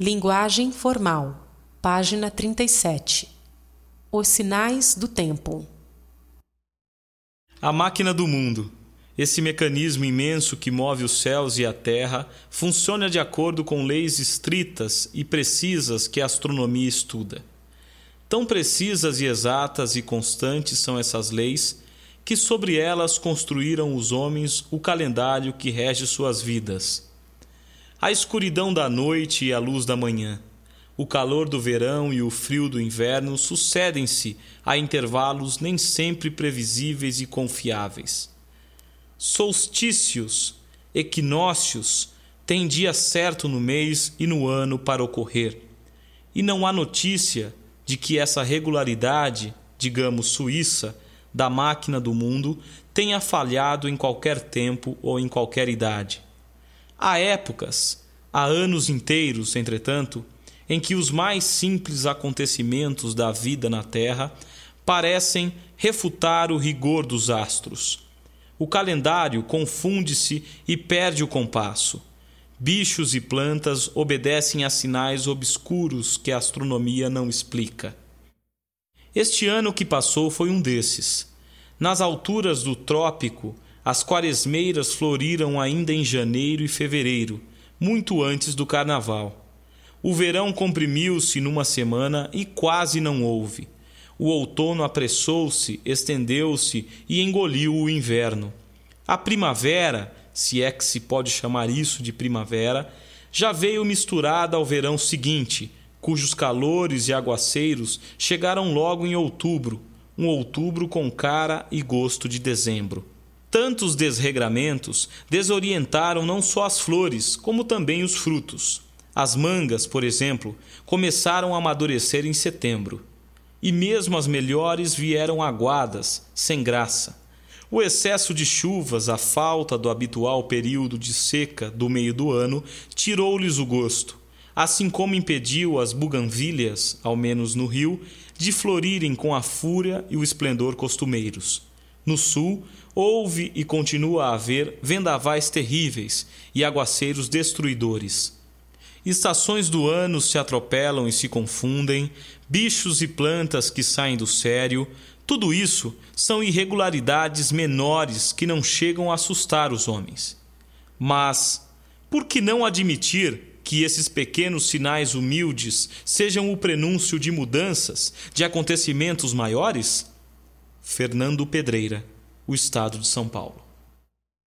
Linguagem formal, página 37. Os sinais do tempo. A máquina do mundo, esse mecanismo imenso que move os céus e a terra, funciona de acordo com leis estritas e precisas que a astronomia estuda. Tão precisas e exatas e constantes são essas leis que sobre elas construíram os homens o calendário que rege suas vidas a escuridão da noite e a luz da manhã. O calor do verão e o frio do inverno sucedem-se a intervalos nem sempre previsíveis e confiáveis. Solstícios, equinócios, têm dia certo no mês e no ano para ocorrer. E não há notícia de que essa regularidade, digamos suíça, da máquina do mundo tenha falhado em qualquer tempo ou em qualquer idade. Há épocas, há anos inteiros, entretanto, em que os mais simples acontecimentos da vida na Terra parecem refutar o rigor dos astros. O calendário confunde-se e perde o compasso. Bichos e plantas obedecem a sinais obscuros que a astronomia não explica. Este ano que passou foi um desses. Nas alturas do trópico, as quaresmeiras floriram ainda em janeiro e fevereiro, muito antes do carnaval. O verão comprimiu-se numa semana e quase não houve. O outono apressou-se, estendeu-se e engoliu o inverno. A primavera, se é que se pode chamar isso de primavera, já veio misturada ao verão seguinte, cujos calores e aguaceiros chegaram logo em outubro, um outubro com cara e gosto de dezembro. Tantos desregramentos desorientaram não só as flores, como também os frutos. As mangas, por exemplo, começaram a amadurecer em setembro. E mesmo as melhores vieram aguadas, sem graça. O excesso de chuvas, a falta do habitual período de seca do meio do ano, tirou-lhes o gosto, assim como impediu as buganvílias, ao menos no rio, de florirem com a fúria e o esplendor costumeiros. No sul, houve e continua a haver vendavais terríveis e aguaceiros destruidores. Estações do ano se atropelam e se confundem, bichos e plantas que saem do sério, tudo isso são irregularidades menores que não chegam a assustar os homens. Mas, por que não admitir que esses pequenos sinais humildes sejam o prenúncio de mudanças, de acontecimentos maiores? Fernando Pedreira, o Estado de São Paulo.